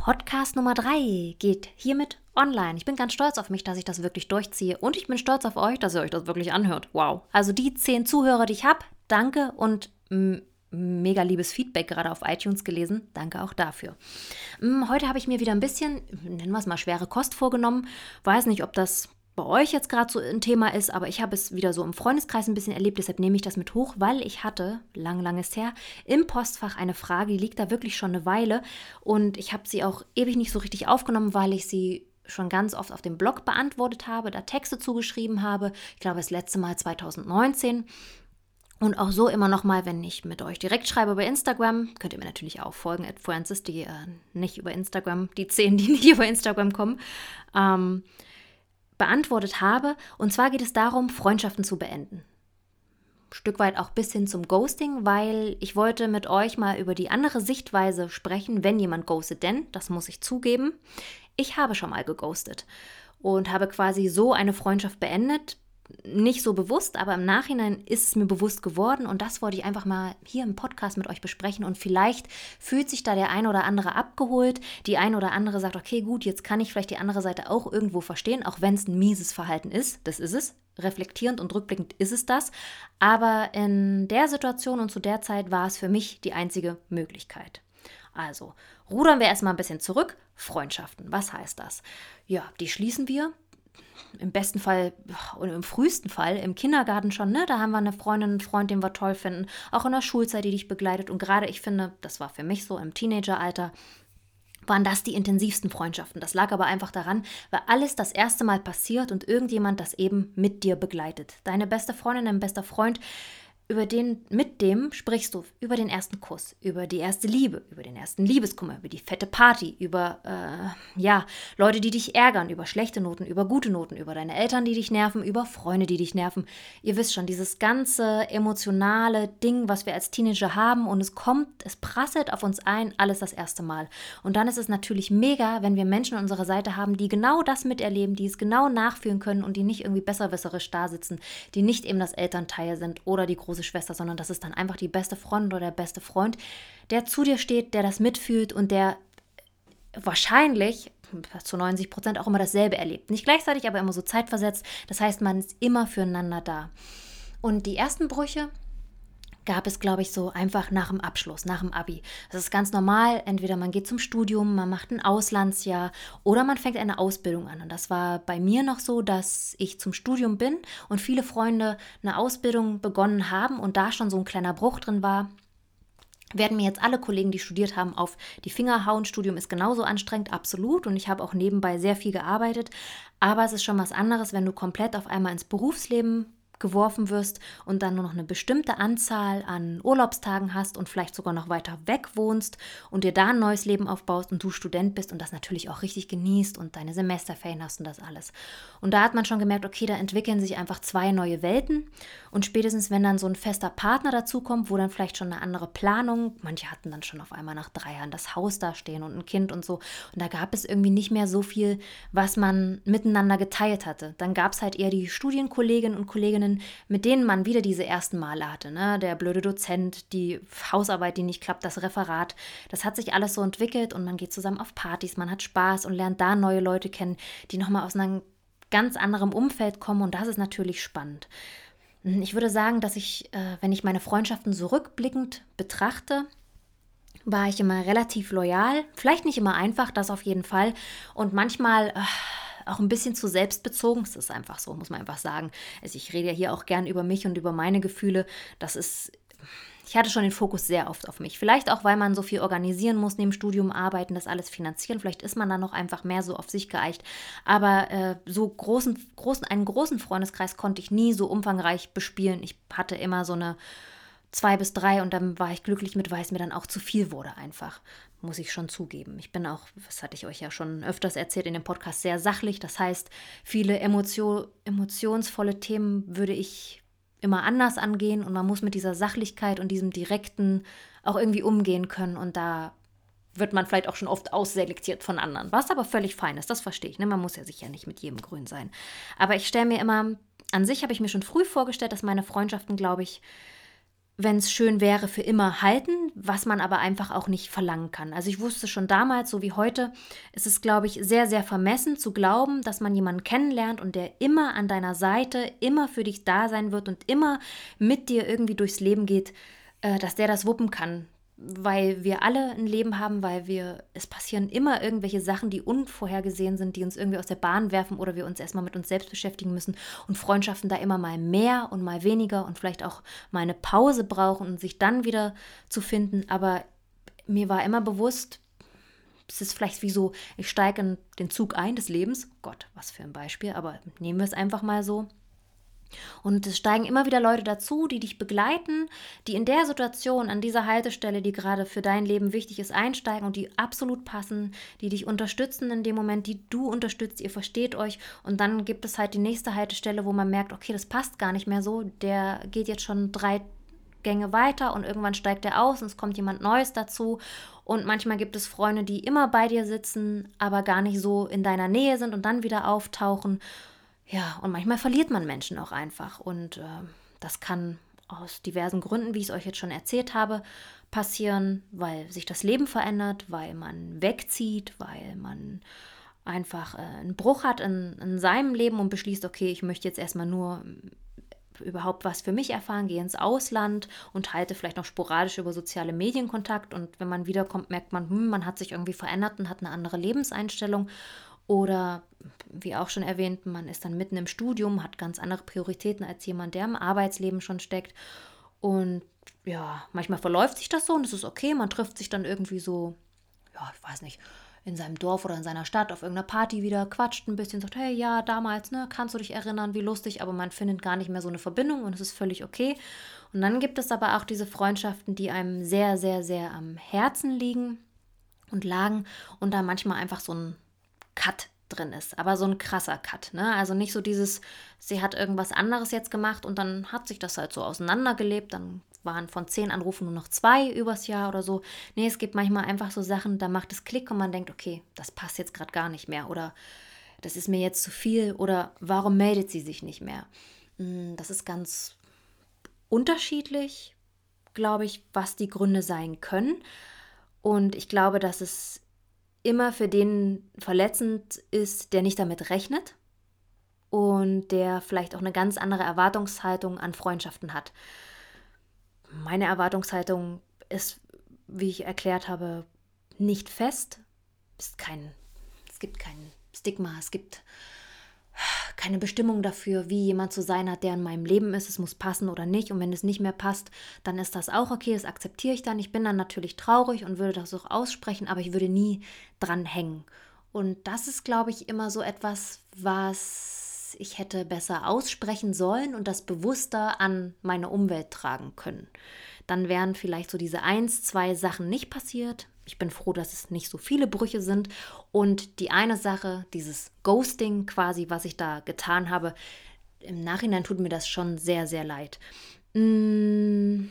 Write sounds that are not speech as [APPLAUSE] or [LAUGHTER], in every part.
Podcast Nummer 3 geht hiermit online. Ich bin ganz stolz auf mich, dass ich das wirklich durchziehe. Und ich bin stolz auf euch, dass ihr euch das wirklich anhört. Wow. Also die zehn Zuhörer, die ich habe, danke und mega liebes Feedback gerade auf iTunes gelesen. Danke auch dafür. Heute habe ich mir wieder ein bisschen, nennen wir es mal, schwere Kost vorgenommen. Weiß nicht, ob das bei euch jetzt gerade so ein Thema ist, aber ich habe es wieder so im Freundeskreis ein bisschen erlebt, deshalb nehme ich das mit hoch, weil ich hatte, lang, lang ist her, im Postfach eine Frage, die liegt da wirklich schon eine Weile und ich habe sie auch ewig nicht so richtig aufgenommen, weil ich sie schon ganz oft auf dem Blog beantwortet habe, da Texte zugeschrieben habe. Ich glaube, das letzte Mal 2019. Und auch so immer noch mal, wenn ich mit euch direkt schreibe über Instagram, könnt ihr mir natürlich auch folgen, at Francis, die äh, nicht über Instagram, die zehn, die nicht [LAUGHS] über Instagram kommen. Ähm, beantwortet habe. Und zwar geht es darum, Freundschaften zu beenden. Ein Stück weit auch bis hin zum Ghosting, weil ich wollte mit euch mal über die andere Sichtweise sprechen, wenn jemand ghostet. Denn, das muss ich zugeben, ich habe schon mal geghostet und habe quasi so eine Freundschaft beendet, nicht so bewusst, aber im Nachhinein ist es mir bewusst geworden und das wollte ich einfach mal hier im Podcast mit euch besprechen und vielleicht fühlt sich da der ein oder andere abgeholt, die ein oder andere sagt, okay, gut, jetzt kann ich vielleicht die andere Seite auch irgendwo verstehen, auch wenn es ein mieses Verhalten ist, das ist es, reflektierend und rückblickend ist es das, aber in der Situation und zu der Zeit war es für mich die einzige Möglichkeit. Also, rudern wir erstmal ein bisschen zurück. Freundschaften, was heißt das? Ja, die schließen wir im besten Fall oder im frühesten Fall im Kindergarten schon, ne? Da haben wir eine Freundin, einen Freund, den wir toll finden. Auch in der Schulzeit, die dich begleitet. Und gerade ich finde, das war für mich so im Teenageralter, waren das die intensivsten Freundschaften. Das lag aber einfach daran, weil alles das erste Mal passiert und irgendjemand das eben mit dir begleitet. Deine beste Freundin, dein bester Freund über den, mit dem sprichst du über den ersten Kuss, über die erste Liebe, über den ersten Liebeskummer, über die fette Party, über, äh, ja, Leute, die dich ärgern, über schlechte Noten, über gute Noten, über deine Eltern, die dich nerven, über Freunde, die dich nerven. Ihr wisst schon, dieses ganze emotionale Ding, was wir als Teenager haben und es kommt, es prasselt auf uns ein, alles das erste Mal. Und dann ist es natürlich mega, wenn wir Menschen an unserer Seite haben, die genau das miterleben, die es genau nachfühlen können und die nicht irgendwie besserwisserisch da sitzen, die nicht eben das Elternteil sind oder die große große Schwester, sondern das ist dann einfach die beste Freundin oder der beste Freund, der zu dir steht, der das mitfühlt und der wahrscheinlich zu 90 Prozent auch immer dasselbe erlebt. Nicht gleichzeitig, aber immer so zeitversetzt. Das heißt, man ist immer füreinander da. Und die ersten Brüche, gab es, glaube ich, so einfach nach dem Abschluss, nach dem Abi. Das ist ganz normal. Entweder man geht zum Studium, man macht ein Auslandsjahr oder man fängt eine Ausbildung an. Und das war bei mir noch so, dass ich zum Studium bin und viele Freunde eine Ausbildung begonnen haben und da schon so ein kleiner Bruch drin war werden mir jetzt alle Kollegen, die studiert haben, auf die Finger hauen. Studium ist genauso anstrengend, absolut. Und ich habe auch nebenbei sehr viel gearbeitet. Aber es ist schon was anderes, wenn du komplett auf einmal ins Berufsleben geworfen wirst und dann nur noch eine bestimmte Anzahl an Urlaubstagen hast und vielleicht sogar noch weiter weg wohnst und dir da ein neues Leben aufbaust und du Student bist und das natürlich auch richtig genießt und deine Semesterferien hast und das alles. Und da hat man schon gemerkt, okay, da entwickeln sich einfach zwei neue Welten und spätestens, wenn dann so ein fester Partner dazukommt, wo dann vielleicht schon eine andere Planung, manche hatten dann schon auf einmal nach drei Jahren das Haus da stehen und ein Kind und so und da gab es irgendwie nicht mehr so viel, was man miteinander geteilt hatte. Dann gab es halt eher die Studienkolleginnen und Kolleginnen, Freundinnen, mit denen man wieder diese ersten Male hatte. Ne? Der blöde Dozent, die Hausarbeit, die nicht klappt, das Referat. Das hat sich alles so entwickelt und man geht zusammen auf Partys, man hat Spaß und lernt da neue Leute kennen, die nochmal aus einem ganz anderem Umfeld kommen und das ist natürlich spannend. Ich würde sagen, dass ich, äh, wenn ich meine Freundschaften so rückblickend betrachte, war ich immer relativ loyal. Vielleicht nicht immer einfach, das auf jeden Fall. Und manchmal äh, auch ein bisschen zu selbstbezogen. Das ist einfach so, muss man einfach sagen. Also ich rede ja hier auch gern über mich und über meine Gefühle. Das ist ich hatte schon den Fokus sehr oft auf mich. Vielleicht auch, weil man so viel organisieren muss, neben Studium arbeiten, das alles finanzieren. Vielleicht ist man dann noch einfach mehr so auf sich geeicht. Aber äh, so großen, großen, einen großen Freundeskreis konnte ich nie so umfangreich bespielen. Ich hatte immer so eine zwei bis drei und dann war ich glücklich mit, weil es mir dann auch zu viel wurde einfach muss ich schon zugeben. Ich bin auch, das hatte ich euch ja schon öfters erzählt in dem Podcast, sehr sachlich. Das heißt, viele Emotion, emotionsvolle Themen würde ich immer anders angehen und man muss mit dieser Sachlichkeit und diesem Direkten auch irgendwie umgehen können und da wird man vielleicht auch schon oft ausselektiert von anderen, was aber völlig fein ist, das verstehe ich. Ne? Man muss ja sicher nicht mit jedem grün sein. Aber ich stelle mir immer, an sich habe ich mir schon früh vorgestellt, dass meine Freundschaften, glaube ich, wenn es schön wäre, für immer halten, was man aber einfach auch nicht verlangen kann. Also ich wusste schon damals, so wie heute, ist es, glaube ich, sehr, sehr vermessen zu glauben, dass man jemanden kennenlernt und der immer an deiner Seite, immer für dich da sein wird und immer mit dir irgendwie durchs Leben geht, äh, dass der das wuppen kann weil wir alle ein Leben haben, weil wir, es passieren immer irgendwelche Sachen, die unvorhergesehen sind, die uns irgendwie aus der Bahn werfen oder wir uns erstmal mit uns selbst beschäftigen müssen und Freundschaften da immer mal mehr und mal weniger und vielleicht auch mal eine Pause brauchen und sich dann wieder zu finden. Aber mir war immer bewusst, es ist vielleicht wie so, ich steige in den Zug ein des Lebens. Gott, was für ein Beispiel, aber nehmen wir es einfach mal so. Und es steigen immer wieder Leute dazu, die dich begleiten, die in der Situation, an dieser Haltestelle, die gerade für dein Leben wichtig ist, einsteigen und die absolut passen, die dich unterstützen in dem Moment, die du unterstützt, ihr versteht euch. Und dann gibt es halt die nächste Haltestelle, wo man merkt, okay, das passt gar nicht mehr so, der geht jetzt schon drei Gänge weiter und irgendwann steigt er aus und es kommt jemand Neues dazu. Und manchmal gibt es Freunde, die immer bei dir sitzen, aber gar nicht so in deiner Nähe sind und dann wieder auftauchen. Ja, und manchmal verliert man Menschen auch einfach. Und äh, das kann aus diversen Gründen, wie ich es euch jetzt schon erzählt habe, passieren, weil sich das Leben verändert, weil man wegzieht, weil man einfach äh, einen Bruch hat in, in seinem Leben und beschließt, okay, ich möchte jetzt erstmal nur überhaupt was für mich erfahren, gehe ins Ausland und halte vielleicht noch sporadisch über soziale Medien Kontakt. Und wenn man wiederkommt, merkt man, hm, man hat sich irgendwie verändert und hat eine andere Lebenseinstellung. Oder wie auch schon erwähnt, man ist dann mitten im Studium, hat ganz andere Prioritäten als jemand, der im Arbeitsleben schon steckt. Und ja, manchmal verläuft sich das so und es ist okay. Man trifft sich dann irgendwie so, ja, ich weiß nicht, in seinem Dorf oder in seiner Stadt auf irgendeiner Party wieder, quatscht ein bisschen, sagt, hey, ja, damals, ne, kannst du dich erinnern, wie lustig, aber man findet gar nicht mehr so eine Verbindung und es ist völlig okay. Und dann gibt es aber auch diese Freundschaften, die einem sehr, sehr, sehr am Herzen liegen und lagen und da manchmal einfach so ein Cut drin ist, aber so ein krasser Cut, ne? Also nicht so dieses, sie hat irgendwas anderes jetzt gemacht und dann hat sich das halt so auseinandergelebt, dann waren von zehn Anrufen nur noch zwei übers Jahr oder so. Nee, es gibt manchmal einfach so Sachen, da macht es Klick und man denkt, okay, das passt jetzt gerade gar nicht mehr oder das ist mir jetzt zu viel oder warum meldet sie sich nicht mehr? Hm, das ist ganz unterschiedlich, glaube ich, was die Gründe sein können. Und ich glaube, dass es immer für den verletzend ist, der nicht damit rechnet und der vielleicht auch eine ganz andere Erwartungshaltung an Freundschaften hat. Meine Erwartungshaltung ist, wie ich erklärt habe, nicht fest. Ist kein, es gibt kein Stigma, es gibt keine Bestimmung dafür, wie jemand zu sein hat, der in meinem Leben ist. Es muss passen oder nicht. Und wenn es nicht mehr passt, dann ist das auch okay. Das akzeptiere ich dann. Ich bin dann natürlich traurig und würde das auch aussprechen, aber ich würde nie dran hängen. Und das ist, glaube ich, immer so etwas, was ich hätte besser aussprechen sollen und das bewusster an meine Umwelt tragen können. Dann wären vielleicht so diese eins, zwei Sachen nicht passiert. Ich bin froh, dass es nicht so viele Brüche sind. Und die eine Sache, dieses Ghosting quasi, was ich da getan habe, im Nachhinein tut mir das schon sehr, sehr leid. Mm,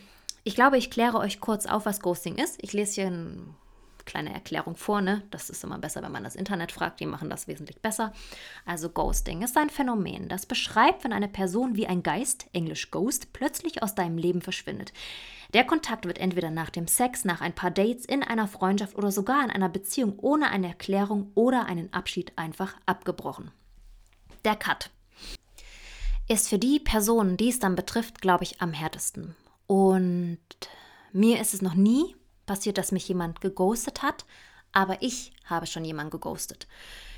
ich glaube, ich kläre euch kurz auf, was Ghosting ist. Ich lese hier eine kleine Erklärung vor. Ne? Das ist immer besser, wenn man das Internet fragt. Die machen das wesentlich besser. Also Ghosting ist ein Phänomen, das beschreibt, wenn eine Person wie ein Geist, englisch Ghost, plötzlich aus deinem Leben verschwindet. Der Kontakt wird entweder nach dem Sex, nach ein paar Dates, in einer Freundschaft oder sogar in einer Beziehung ohne eine Erklärung oder einen Abschied einfach abgebrochen. Der Cut ist für die Personen, die es dann betrifft, glaube ich, am härtesten. Und mir ist es noch nie passiert, dass mich jemand geghostet hat, aber ich habe schon jemanden geghostet.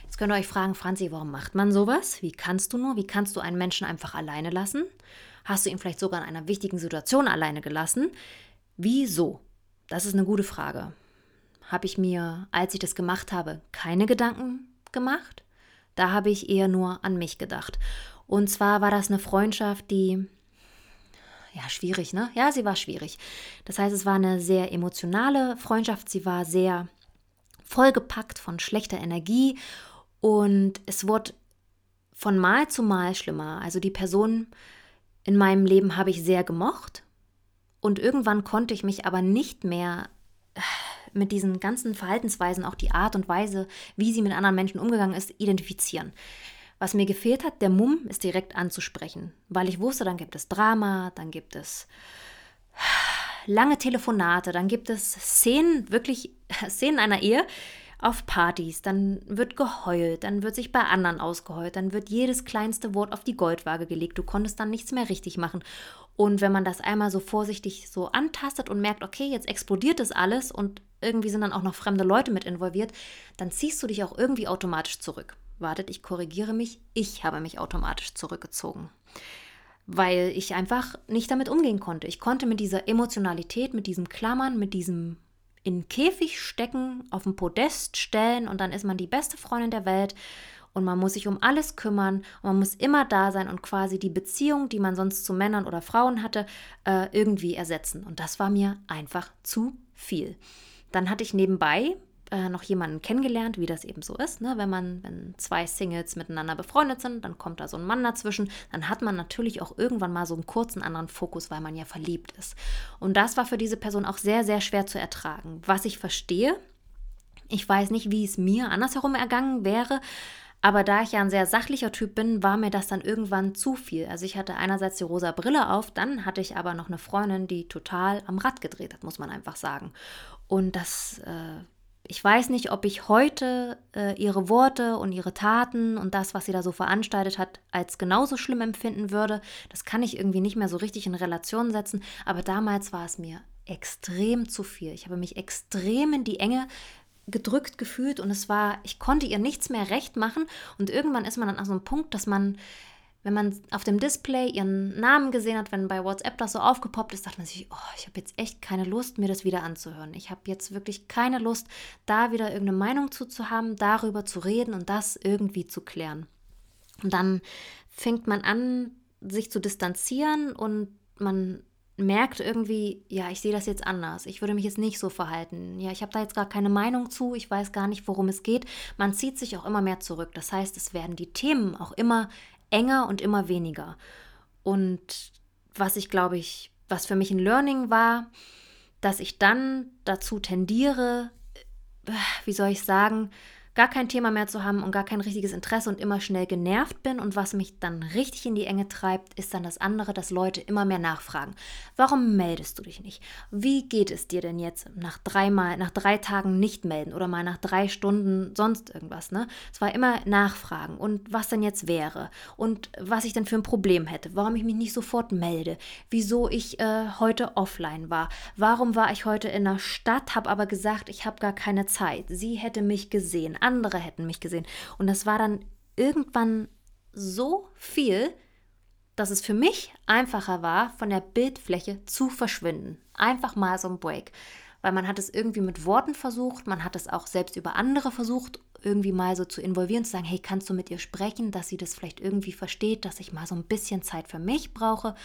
Jetzt könnt ihr euch fragen, Franzi, warum macht man sowas? Wie kannst du nur? Wie kannst du einen Menschen einfach alleine lassen? Hast du ihn vielleicht sogar in einer wichtigen Situation alleine gelassen? Wieso? Das ist eine gute Frage. Habe ich mir, als ich das gemacht habe, keine Gedanken gemacht? Da habe ich eher nur an mich gedacht. Und zwar war das eine Freundschaft, die ja, schwierig, ne? Ja, sie war schwierig. Das heißt, es war eine sehr emotionale Freundschaft. Sie war sehr vollgepackt von schlechter Energie und es wurde von Mal zu Mal schlimmer. Also die Person in meinem Leben habe ich sehr gemocht und irgendwann konnte ich mich aber nicht mehr äh, mit diesen ganzen Verhaltensweisen, auch die Art und Weise, wie sie mit anderen Menschen umgegangen ist, identifizieren. Was mir gefehlt hat, der Mumm ist direkt anzusprechen, weil ich wusste, dann gibt es Drama, dann gibt es lange Telefonate, dann gibt es Szenen, wirklich [LAUGHS] Szenen einer Ehe auf Partys, dann wird geheult, dann wird sich bei anderen ausgeheult, dann wird jedes kleinste Wort auf die Goldwaage gelegt, du konntest dann nichts mehr richtig machen. Und wenn man das einmal so vorsichtig so antastet und merkt, okay, jetzt explodiert das alles und irgendwie sind dann auch noch fremde Leute mit involviert, dann ziehst du dich auch irgendwie automatisch zurück. Wartet, ich korrigiere mich, ich habe mich automatisch zurückgezogen weil ich einfach nicht damit umgehen konnte. Ich konnte mit dieser Emotionalität, mit diesem Klammern, mit diesem in Käfig stecken, auf dem Podest stellen und dann ist man die beste Freundin der Welt und man muss sich um alles kümmern und man muss immer da sein und quasi die Beziehung, die man sonst zu Männern oder Frauen hatte, äh, irgendwie ersetzen. Und das war mir einfach zu viel. Dann hatte ich nebenbei äh, noch jemanden kennengelernt, wie das eben so ist. Ne? Wenn man, wenn zwei Singles miteinander befreundet sind, dann kommt da so ein Mann dazwischen, dann hat man natürlich auch irgendwann mal so einen kurzen anderen Fokus, weil man ja verliebt ist. Und das war für diese Person auch sehr, sehr schwer zu ertragen. Was ich verstehe, ich weiß nicht, wie es mir andersherum ergangen wäre, aber da ich ja ein sehr sachlicher Typ bin, war mir das dann irgendwann zu viel. Also ich hatte einerseits die rosa Brille auf, dann hatte ich aber noch eine Freundin, die total am Rad gedreht hat, muss man einfach sagen. Und das äh, ich weiß nicht, ob ich heute äh, ihre Worte und ihre Taten und das, was sie da so veranstaltet hat, als genauso schlimm empfinden würde. Das kann ich irgendwie nicht mehr so richtig in Relation setzen. Aber damals war es mir extrem zu viel. Ich habe mich extrem in die Enge gedrückt gefühlt und es war, ich konnte ihr nichts mehr recht machen. Und irgendwann ist man dann an so einem Punkt, dass man wenn man auf dem Display ihren Namen gesehen hat, wenn bei WhatsApp das so aufgepoppt ist, dachte man sich, oh, ich habe jetzt echt keine Lust, mir das wieder anzuhören. Ich habe jetzt wirklich keine Lust, da wieder irgendeine Meinung zu, zu haben, darüber zu reden und das irgendwie zu klären. Und dann fängt man an, sich zu distanzieren und man merkt irgendwie, ja, ich sehe das jetzt anders. Ich würde mich jetzt nicht so verhalten. Ja, ich habe da jetzt gar keine Meinung zu. Ich weiß gar nicht, worum es geht. Man zieht sich auch immer mehr zurück. Das heißt, es werden die Themen auch immer enger und immer weniger. Und was ich glaube ich, was für mich ein Learning war, dass ich dann dazu tendiere, äh, wie soll ich sagen, gar kein Thema mehr zu haben und gar kein richtiges Interesse und immer schnell genervt bin. Und was mich dann richtig in die Enge treibt, ist dann das andere, dass Leute immer mehr nachfragen. Warum meldest du dich nicht? Wie geht es dir denn jetzt nach dreimal, nach drei Tagen nicht melden oder mal nach drei Stunden sonst irgendwas? Ne? Es war immer Nachfragen und was denn jetzt wäre und was ich denn für ein Problem hätte, warum ich mich nicht sofort melde, wieso ich äh, heute offline war, warum war ich heute in der Stadt, habe aber gesagt, ich habe gar keine Zeit. Sie hätte mich gesehen andere hätten mich gesehen. Und das war dann irgendwann so viel, dass es für mich einfacher war, von der Bildfläche zu verschwinden. Einfach mal so ein Break. Weil man hat es irgendwie mit Worten versucht, man hat es auch selbst über andere versucht, irgendwie mal so zu involvieren, zu sagen, hey, kannst du mit ihr sprechen, dass sie das vielleicht irgendwie versteht, dass ich mal so ein bisschen Zeit für mich brauche.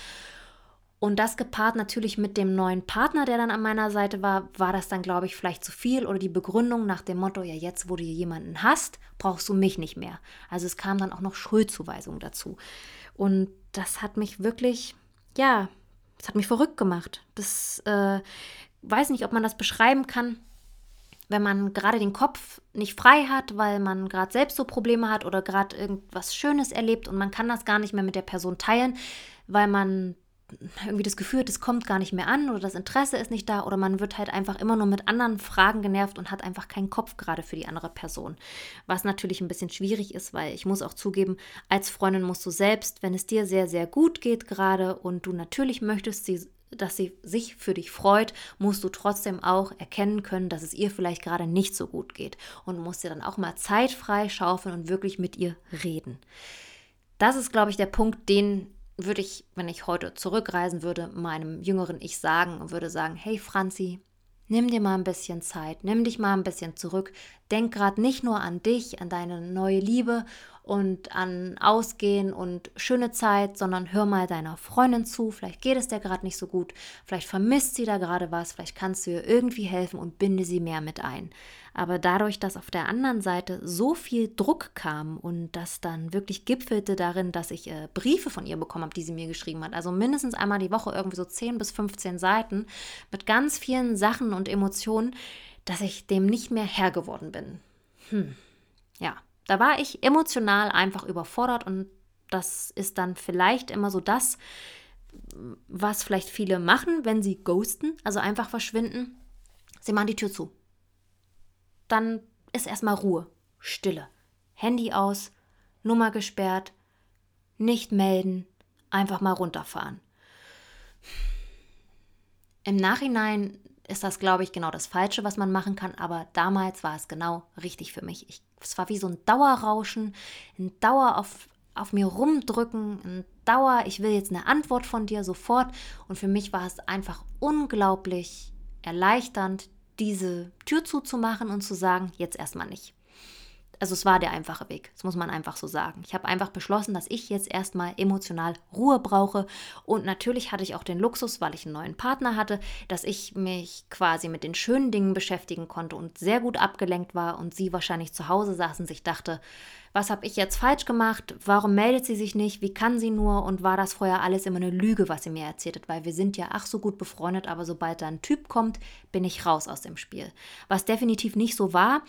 Und das gepaart natürlich mit dem neuen Partner, der dann an meiner Seite war, war das dann, glaube ich, vielleicht zu viel oder die Begründung nach dem Motto, ja, jetzt, wo du jemanden hast, brauchst du mich nicht mehr. Also es kam dann auch noch Schuldzuweisung dazu. Und das hat mich wirklich, ja, das hat mich verrückt gemacht. Das äh, weiß nicht, ob man das beschreiben kann, wenn man gerade den Kopf nicht frei hat, weil man gerade selbst so Probleme hat oder gerade irgendwas Schönes erlebt und man kann das gar nicht mehr mit der Person teilen, weil man irgendwie das Gefühl, das kommt gar nicht mehr an oder das Interesse ist nicht da oder man wird halt einfach immer nur mit anderen Fragen genervt und hat einfach keinen Kopf gerade für die andere Person. Was natürlich ein bisschen schwierig ist, weil ich muss auch zugeben, als Freundin musst du selbst, wenn es dir sehr, sehr gut geht gerade und du natürlich möchtest, sie, dass sie sich für dich freut, musst du trotzdem auch erkennen können, dass es ihr vielleicht gerade nicht so gut geht und musst dir dann auch mal Zeit frei schaufeln und wirklich mit ihr reden. Das ist, glaube ich, der Punkt, den würde ich, wenn ich heute zurückreisen würde, meinem jüngeren Ich sagen und würde sagen, hey Franzi, nimm dir mal ein bisschen Zeit, nimm dich mal ein bisschen zurück, denk gerade nicht nur an dich, an deine neue Liebe und an Ausgehen und schöne Zeit, sondern hör mal deiner Freundin zu. Vielleicht geht es dir gerade nicht so gut, vielleicht vermisst sie da gerade was, vielleicht kannst du ihr irgendwie helfen und binde sie mehr mit ein. Aber dadurch, dass auf der anderen Seite so viel Druck kam und das dann wirklich gipfelte darin, dass ich äh, Briefe von ihr bekommen habe, die sie mir geschrieben hat, also mindestens einmal die Woche irgendwie so 10 bis 15 Seiten mit ganz vielen Sachen und Emotionen, dass ich dem nicht mehr Herr geworden bin. Hm. Ja, da war ich emotional einfach überfordert und das ist dann vielleicht immer so das, was vielleicht viele machen, wenn sie ghosten, also einfach verschwinden. Sie machen die Tür zu. Dann ist erstmal Ruhe, Stille. Handy aus, Nummer gesperrt, nicht melden, einfach mal runterfahren. Im Nachhinein ist das, glaube ich, genau das Falsche, was man machen kann, aber damals war es genau richtig für mich. Ich, es war wie so ein Dauerrauschen, ein Dauer auf, auf mir rumdrücken, ein Dauer, ich will jetzt eine Antwort von dir sofort. Und für mich war es einfach unglaublich erleichternd, diese Tür zuzumachen und zu sagen, jetzt erstmal nicht also es war der einfache Weg, das muss man einfach so sagen. Ich habe einfach beschlossen, dass ich jetzt erstmal emotional Ruhe brauche und natürlich hatte ich auch den Luxus, weil ich einen neuen Partner hatte, dass ich mich quasi mit den schönen Dingen beschäftigen konnte und sehr gut abgelenkt war und sie wahrscheinlich zu Hause saß und sich dachte, was habe ich jetzt falsch gemacht? Warum meldet sie sich nicht? Wie kann sie nur? Und war das vorher alles immer eine Lüge, was sie mir erzählt hat? Weil wir sind ja ach so gut befreundet, aber sobald da ein Typ kommt, bin ich raus aus dem Spiel. Was definitiv nicht so war.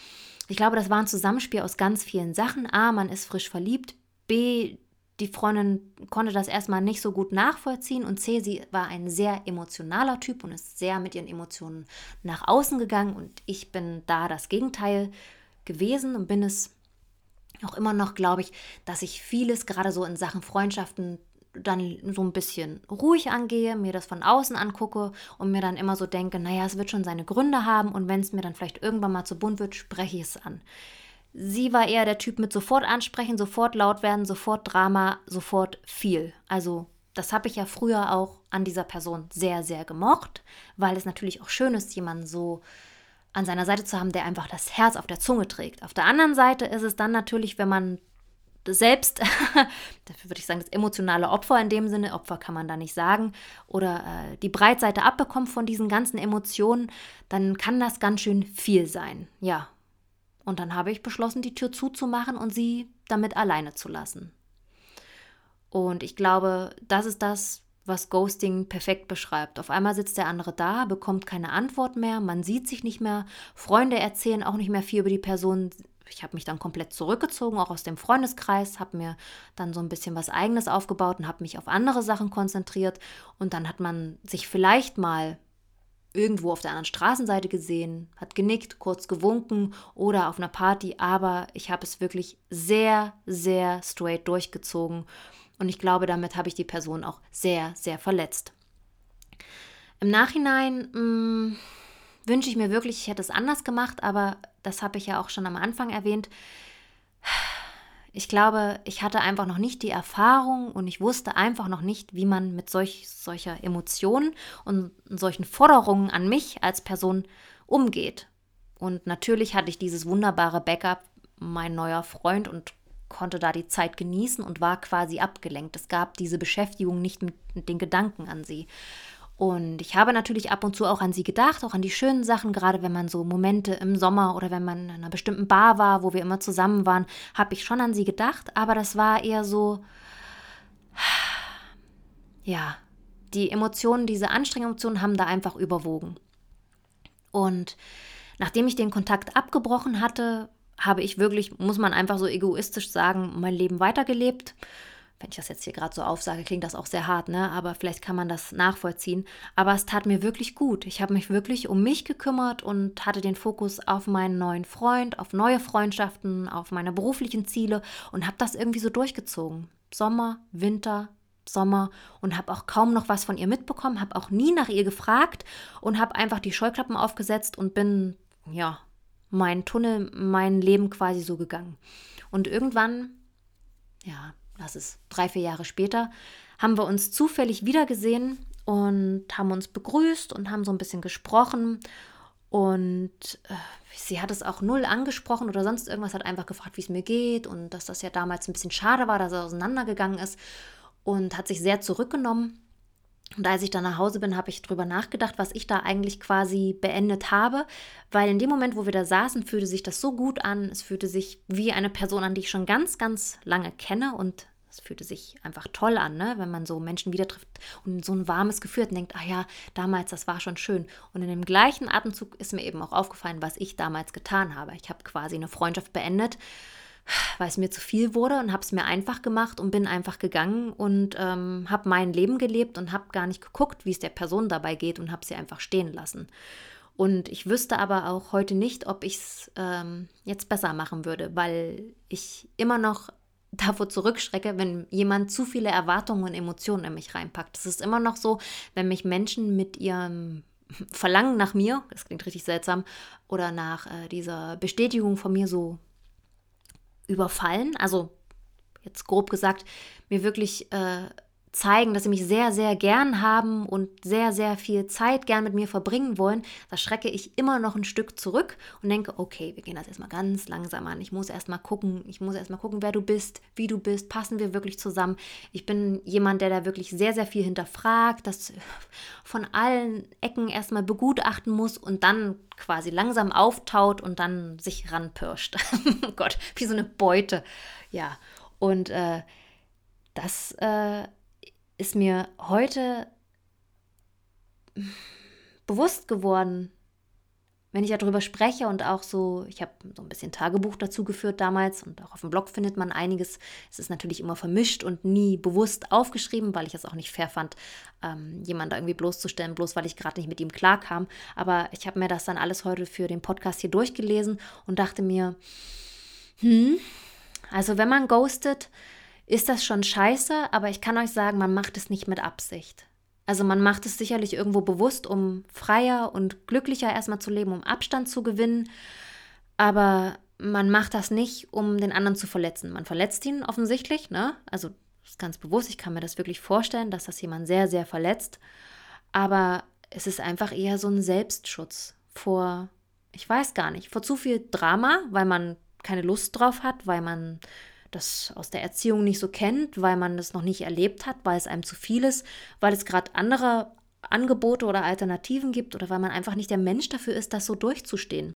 Ich glaube, das war ein Zusammenspiel aus ganz vielen Sachen. A, man ist frisch verliebt. B, die Freundin konnte das erstmal nicht so gut nachvollziehen und C, sie war ein sehr emotionaler Typ und ist sehr mit ihren Emotionen nach außen gegangen und ich bin da das Gegenteil gewesen und bin es auch immer noch, glaube ich, dass ich vieles gerade so in Sachen Freundschaften dann so ein bisschen ruhig angehe, mir das von außen angucke und mir dann immer so denke, naja, es wird schon seine Gründe haben und wenn es mir dann vielleicht irgendwann mal zu bunt wird, spreche ich es an. Sie war eher der Typ mit sofort ansprechen, sofort laut werden, sofort Drama, sofort viel. Also das habe ich ja früher auch an dieser Person sehr, sehr gemocht, weil es natürlich auch schön ist, jemanden so an seiner Seite zu haben, der einfach das Herz auf der Zunge trägt. Auf der anderen Seite ist es dann natürlich, wenn man selbst, [LAUGHS] dafür würde ich sagen, das emotionale Opfer in dem Sinne, Opfer kann man da nicht sagen, oder äh, die Breitseite abbekommt von diesen ganzen Emotionen, dann kann das ganz schön viel sein. Ja. Und dann habe ich beschlossen, die Tür zuzumachen und sie damit alleine zu lassen. Und ich glaube, das ist das, was Ghosting perfekt beschreibt. Auf einmal sitzt der andere da, bekommt keine Antwort mehr, man sieht sich nicht mehr, Freunde erzählen auch nicht mehr viel über die Person. Ich habe mich dann komplett zurückgezogen, auch aus dem Freundeskreis, habe mir dann so ein bisschen was eigenes aufgebaut und habe mich auf andere Sachen konzentriert. Und dann hat man sich vielleicht mal irgendwo auf der anderen Straßenseite gesehen, hat genickt, kurz gewunken oder auf einer Party, aber ich habe es wirklich sehr, sehr straight durchgezogen und ich glaube, damit habe ich die Person auch sehr, sehr verletzt. Im Nachhinein mm, wünsche ich mir wirklich, ich hätte es anders gemacht, aber das habe ich ja auch schon am Anfang erwähnt. Ich glaube, ich hatte einfach noch nicht die Erfahrung und ich wusste einfach noch nicht, wie man mit solch, solcher Emotionen und solchen Forderungen an mich als Person umgeht. Und natürlich hatte ich dieses wunderbare Backup, mein neuer Freund und konnte da die Zeit genießen und war quasi abgelenkt. Es gab diese Beschäftigung nicht mit, den Gedanken an sie. Und ich habe natürlich ab und zu auch an sie gedacht, auch an die schönen Sachen, gerade wenn man so Momente im Sommer oder wenn man in einer bestimmten Bar war, wo wir immer zusammen waren, habe ich schon an sie gedacht, aber das war eher so, ja, die Emotionen, diese Anstrengungsemotionen haben da einfach überwogen. Und nachdem ich den Kontakt abgebrochen hatte, habe ich wirklich, muss man einfach so egoistisch sagen, mein Leben weitergelebt. Wenn ich das jetzt hier gerade so aufsage, klingt das auch sehr hart, ne? Aber vielleicht kann man das nachvollziehen. Aber es tat mir wirklich gut. Ich habe mich wirklich um mich gekümmert und hatte den Fokus auf meinen neuen Freund, auf neue Freundschaften, auf meine beruflichen Ziele und habe das irgendwie so durchgezogen. Sommer, Winter, Sommer und habe auch kaum noch was von ihr mitbekommen, habe auch nie nach ihr gefragt und habe einfach die Scheuklappen aufgesetzt und bin ja mein Tunnel, mein Leben quasi so gegangen. Und irgendwann, ja, das ist drei, vier Jahre später, haben wir uns zufällig wiedergesehen und haben uns begrüßt und haben so ein bisschen gesprochen. Und äh, sie hat es auch null angesprochen oder sonst irgendwas, hat einfach gefragt, wie es mir geht und dass das ja damals ein bisschen schade war, dass er auseinandergegangen ist und hat sich sehr zurückgenommen. Und als ich dann nach Hause bin, habe ich drüber nachgedacht, was ich da eigentlich quasi beendet habe, weil in dem Moment, wo wir da saßen, fühlte sich das so gut an. Es fühlte sich wie eine Person an, die ich schon ganz, ganz lange kenne und es fühlte sich einfach toll an, ne? wenn man so Menschen wieder trifft und so ein warmes Gefühl hat und denkt, ah ja, damals, das war schon schön. Und in dem gleichen Atemzug ist mir eben auch aufgefallen, was ich damals getan habe. Ich habe quasi eine Freundschaft beendet, weil es mir zu viel wurde und habe es mir einfach gemacht und bin einfach gegangen und ähm, habe mein Leben gelebt und habe gar nicht geguckt, wie es der Person dabei geht und habe sie einfach stehen lassen. Und ich wüsste aber auch heute nicht, ob ich es ähm, jetzt besser machen würde, weil ich immer noch davor zurückschrecke, wenn jemand zu viele Erwartungen und Emotionen in mich reinpackt. Es ist immer noch so, wenn mich Menschen mit ihrem Verlangen nach mir, das klingt richtig seltsam, oder nach äh, dieser Bestätigung von mir so überfallen, also jetzt grob gesagt, mir wirklich äh, zeigen, dass sie mich sehr, sehr gern haben und sehr, sehr viel Zeit gern mit mir verbringen wollen, da schrecke ich immer noch ein Stück zurück und denke, okay, wir gehen das erstmal ganz langsam an. Ich muss erstmal gucken, ich muss erstmal gucken, wer du bist, wie du bist, passen wir wirklich zusammen. Ich bin jemand, der da wirklich sehr, sehr viel hinterfragt, das von allen Ecken erstmal begutachten muss und dann quasi langsam auftaut und dann sich ranpirscht. [LAUGHS] oh Gott, wie so eine Beute. Ja, und äh, das äh, ist mir heute bewusst geworden, wenn ich darüber spreche und auch so, ich habe so ein bisschen Tagebuch dazu geführt damals und auch auf dem Blog findet man einiges. Es ist natürlich immer vermischt und nie bewusst aufgeschrieben, weil ich es auch nicht fair fand, ähm, jemanden da irgendwie bloßzustellen, bloß weil ich gerade nicht mit ihm klarkam. Aber ich habe mir das dann alles heute für den Podcast hier durchgelesen und dachte mir, hm, also wenn man ghostet, ist das schon scheiße, aber ich kann euch sagen, man macht es nicht mit Absicht. Also man macht es sicherlich irgendwo bewusst, um freier und glücklicher erstmal zu leben, um Abstand zu gewinnen, aber man macht das nicht, um den anderen zu verletzen. Man verletzt ihn offensichtlich, ne? Also das ist ganz bewusst, ich kann mir das wirklich vorstellen, dass das jemand sehr, sehr verletzt, aber es ist einfach eher so ein Selbstschutz vor, ich weiß gar nicht, vor zu viel Drama, weil man keine Lust drauf hat, weil man das aus der Erziehung nicht so kennt, weil man das noch nicht erlebt hat, weil es einem zu viel ist, weil es gerade andere Angebote oder Alternativen gibt oder weil man einfach nicht der Mensch dafür ist, das so durchzustehen.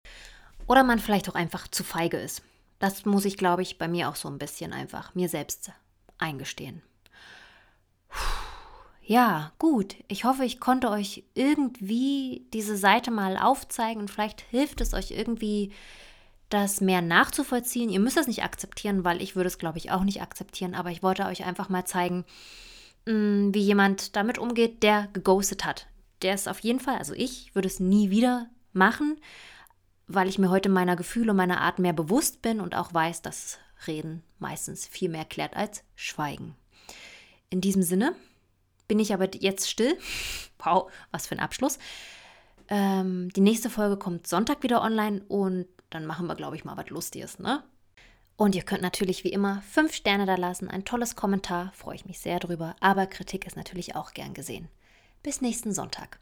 Oder man vielleicht auch einfach zu feige ist. Das muss ich, glaube ich, bei mir auch so ein bisschen einfach mir selbst eingestehen. Ja, gut. Ich hoffe, ich konnte euch irgendwie diese Seite mal aufzeigen und vielleicht hilft es euch irgendwie das mehr nachzuvollziehen. Ihr müsst das nicht akzeptieren, weil ich würde es, glaube ich, auch nicht akzeptieren. Aber ich wollte euch einfach mal zeigen, mm, wie jemand damit umgeht, der geghostet hat. Der ist auf jeden Fall, also ich würde es nie wieder machen, weil ich mir heute meiner Gefühle meiner Art mehr bewusst bin und auch weiß, dass Reden meistens viel mehr klärt als Schweigen. In diesem Sinne bin ich aber jetzt still. [LAUGHS] Wow, was für ein Abschluss. Ähm, die nächste Folge kommt Sonntag wieder online und dann machen wir, glaube ich, mal was Lustiges, ne? Und ihr könnt natürlich wie immer fünf Sterne da lassen, ein tolles Kommentar, freue ich mich sehr drüber, aber Kritik ist natürlich auch gern gesehen. Bis nächsten Sonntag.